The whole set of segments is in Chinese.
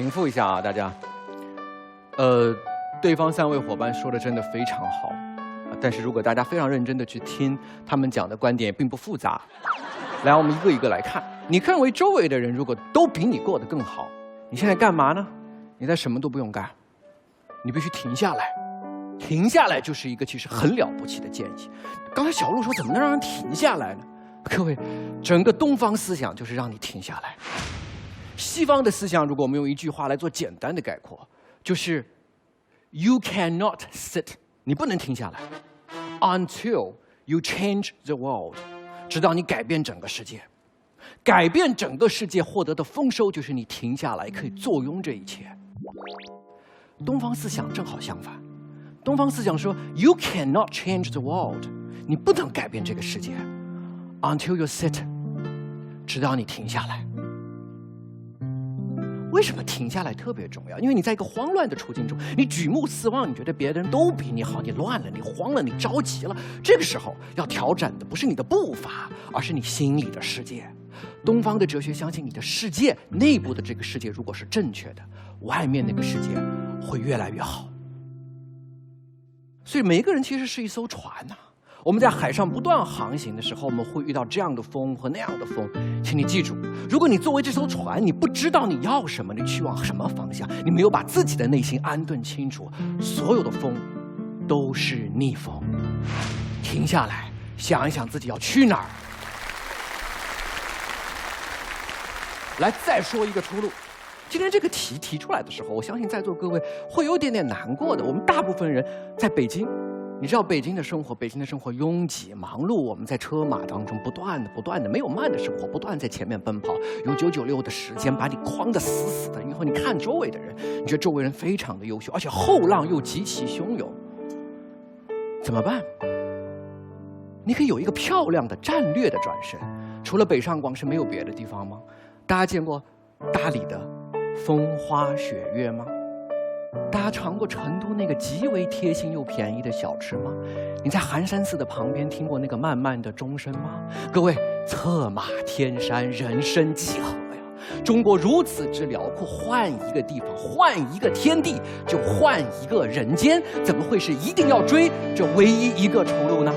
平复一下啊，大家。呃，对方三位伙伴说的真的非常好，但是如果大家非常认真的去听他们讲的观点，并不复杂。来，我们一个一个来看。你认为周围的人如果都比你过得更好，你现在干嘛呢？你在什么都不用干，你必须停下来。停下来就是一个其实很了不起的建议。刚才小鹿说怎么能让人停下来呢？各位，整个东方思想就是让你停下来。西方的思想，如果我们用一句话来做简单的概括，就是 “You cannot sit”，你不能停下来，until you change the world，直到你改变整个世界。改变整个世界获得的丰收，就是你停下来可以坐拥这一切。东方思想正好相反，东方思想说 “You cannot change the world”，你不能改变这个世界，until you sit，直到你停下来。为什么停下来特别重要？因为你在一个慌乱的处境中，你举目四望，你觉得别的人都比你好，你乱了，你慌了，你着急了。这个时候要调整的不是你的步伐，而是你心里的世界。东方的哲学相信，你的世界内部的这个世界如果是正确的，外面那个世界会越来越好。所以每一个人其实是一艘船呐。我们在海上不断航行的时候，我们会遇到这样的风和那样的风。请你记住，如果你作为这艘船，你不知道你要什么，你去往什么方向，你没有把自己的内心安顿清楚，所有的风都是逆风。停下来，想一想自己要去哪儿。来，再说一个出路。今天这个题提出来的时候，我相信在座各位会有点点难过的。我们大部分人在北京。你知道北京的生活，北京的生活拥挤忙碌，我们在车马当中不断的、不断的没有慢的生活，不断在前面奔跑，有九九六的时间把你框得死死的。然后你看周围的人，你觉得周围人非常的优秀，而且后浪又极其汹涌，怎么办？你可以有一个漂亮的战略的转身，除了北上广深没有别的地方吗？大家见过大理的风花雪月吗？大家尝过成都那个极为贴心又便宜的小吃吗？你在寒山寺的旁边听过那个漫漫的钟声吗？各位，策马天山，人生几何呀？中国如此之辽阔，换一个地方，换一个天地，就换一个人间，怎么会是一定要追这唯一一个出路呢？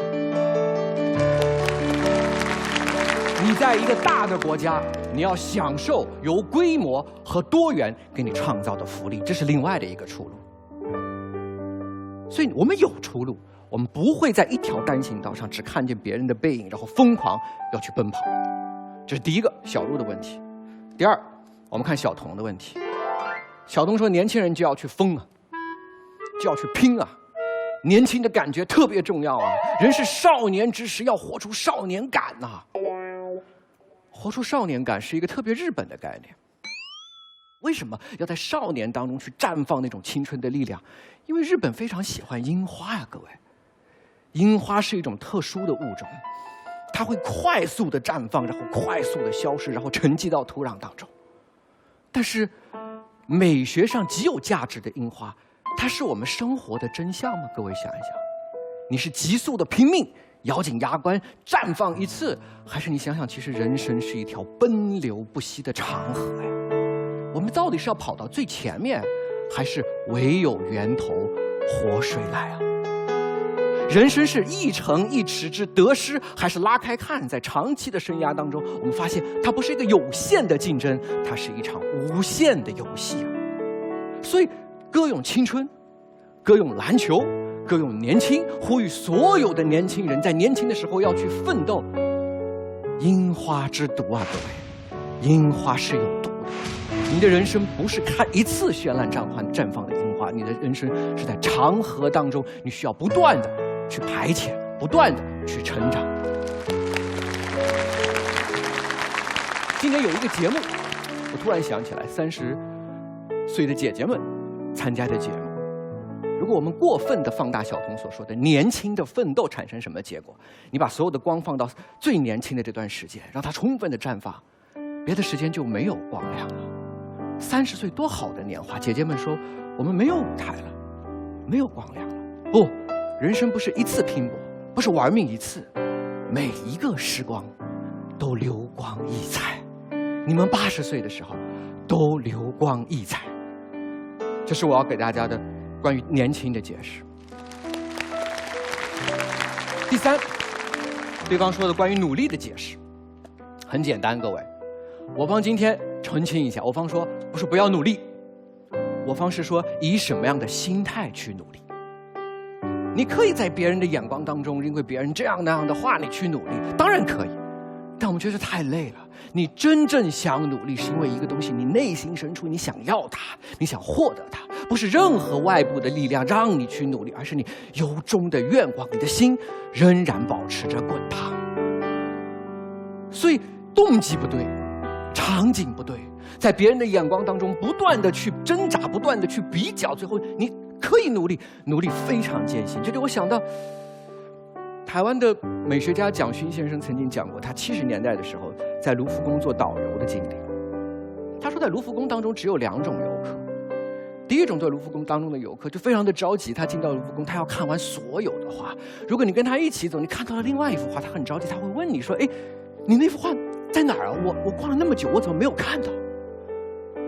你在一个大的国家，你要享受由规模和多元给你创造的福利，这是另外的一个出路。所以我们有出路，我们不会在一条单行道上只看见别人的背影，然后疯狂要去奔跑。这是第一个小鹿的问题。第二，我们看小童的问题。小童说：“年轻人就要去疯啊，就要去拼啊，年轻的感觉特别重要啊，人是少年之时，要活出少年感呐。”活出少年感是一个特别日本的概念。为什么要在少年当中去绽放那种青春的力量？因为日本非常喜欢樱花呀，各位。樱花是一种特殊的物种，它会快速的绽放，然后快速的消失，然后沉积到土壤当中。但是，美学上极有价值的樱花，它是我们生活的真相吗？各位想一想，你是急速的拼命。咬紧牙关绽放一次，还是你想想，其实人生是一条奔流不息的长河呀。我们到底是要跑到最前面，还是唯有源头活水来啊？人生是一城一池之得失，还是拉开看，在长期的生涯当中，我们发现它不是一个有限的竞争，它是一场无限的游戏啊。所以，歌咏青春，歌咏篮球。歌咏年轻，呼吁所有的年轻人在年轻的时候要去奋斗。樱花之毒啊，各位，樱花是有毒的。你的人生不是看一次绚烂绽放绽放的樱花，你的人生是在长河当中，你需要不断的去排遣，不断的去成长。今年有一个节目，我突然想起来，三十岁的姐姐们参加的节目。如果我们过分的放大小童所说的年轻的奋斗产生什么结果？你把所有的光放到最年轻的这段时间，让它充分的绽放，别的时间就没有光亮了。三十岁多好的年华，姐姐们说我们没有舞台了，没有光亮了。不，人生不是一次拼搏，不是玩命一次，每一个时光都流光溢彩。你们八十岁的时候都流光溢彩。这是我要给大家的关于年轻的解释。第三，对方说的关于努力的解释，很简单，各位，我方今天澄清一下，我方说不是不要努力，我方是说以什么样的心态去努力。你可以在别人的眼光当中，因为别人这样那样的话，你去努力，当然可以。但我们觉得太累了。你真正想努力，是因为一个东西，你内心深处你想要它，你想获得它，不是任何外部的力量让你去努力，而是你由衷的愿望，你的心仍然保持着滚烫。所以动机不对，场景不对，在别人的眼光当中不断的去挣扎，不断的去比较，最后你。可以努力，努力非常艰辛。这就我想到，台湾的美学家蒋勋先生曾经讲过，他七十年代的时候在卢浮宫做导游的经历。他说，在卢浮宫当中只有两种游客，第一种在卢浮宫当中的游客就非常的着急，他进到卢浮宫，他要看完所有的画。如果你跟他一起走，你看到了另外一幅画，他很着急，他会问你说：“哎，你那幅画在哪儿啊？我我逛了那么久，我怎么没有看到？”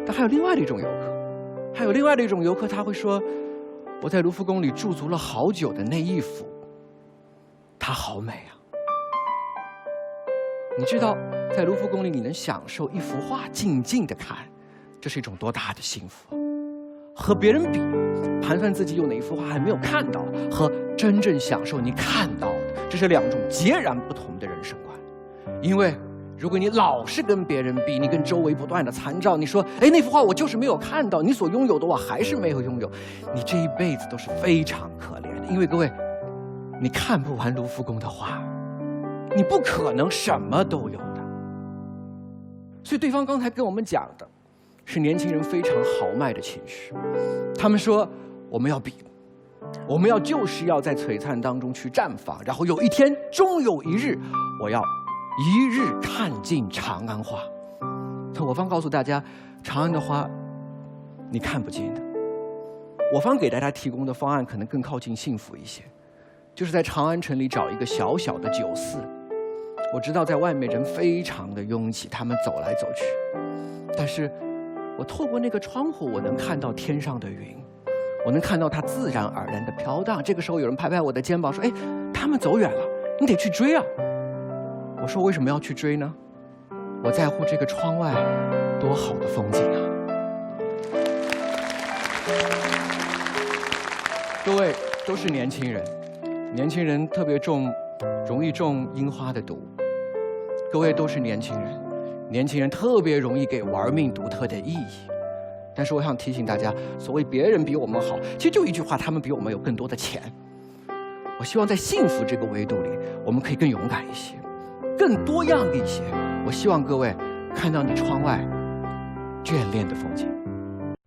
但还有另外的一种游客，还有另外的一种游客，他会说。我在卢浮宫里驻足了好久的那一幅，它好美啊！你知道，在卢浮宫里你能享受一幅画静静的看，这是一种多大的幸福？和别人比，盘算自己有哪一幅画还没有看到，和真正享受你看到的，这是两种截然不同的人生观，因为。如果你老是跟别人比，你跟周围不断的参照，你说，哎，那幅画我就是没有看到，你所拥有的我还是没有拥有，你这一辈子都是非常可怜的。因为各位，你看不完卢浮宫的画，你不可能什么都有的。所以对方刚才跟我们讲的，是年轻人非常豪迈的情绪。他们说，我们要比，我们要就是要在璀璨当中去绽放，然后有一天，终有一日，我要。一日看尽长安花，我方告诉大家，长安的花，你看不见的。我方给大家提供的方案可能更靠近幸福一些，就是在长安城里找一个小小的酒肆。我知道在外面人非常的拥挤，他们走来走去，但是我透过那个窗户，我能看到天上的云，我能看到它自然而然的飘荡。这个时候，有人拍拍我的肩膀说：“哎，他们走远了，你得去追啊。”我说为什么要去追呢？我在乎这个窗外多好的风景啊！各位都是年轻人，年轻人特别重，容易中樱花的毒。各位都是年轻人，年轻人特别容易给玩命独特的意义。但是我想提醒大家，所谓别人比我们好，其实就一句话：他们比我们有更多的钱。我希望在幸福这个维度里，我们可以更勇敢一些。更多样一些，我希望各位看到你窗外眷恋的风景。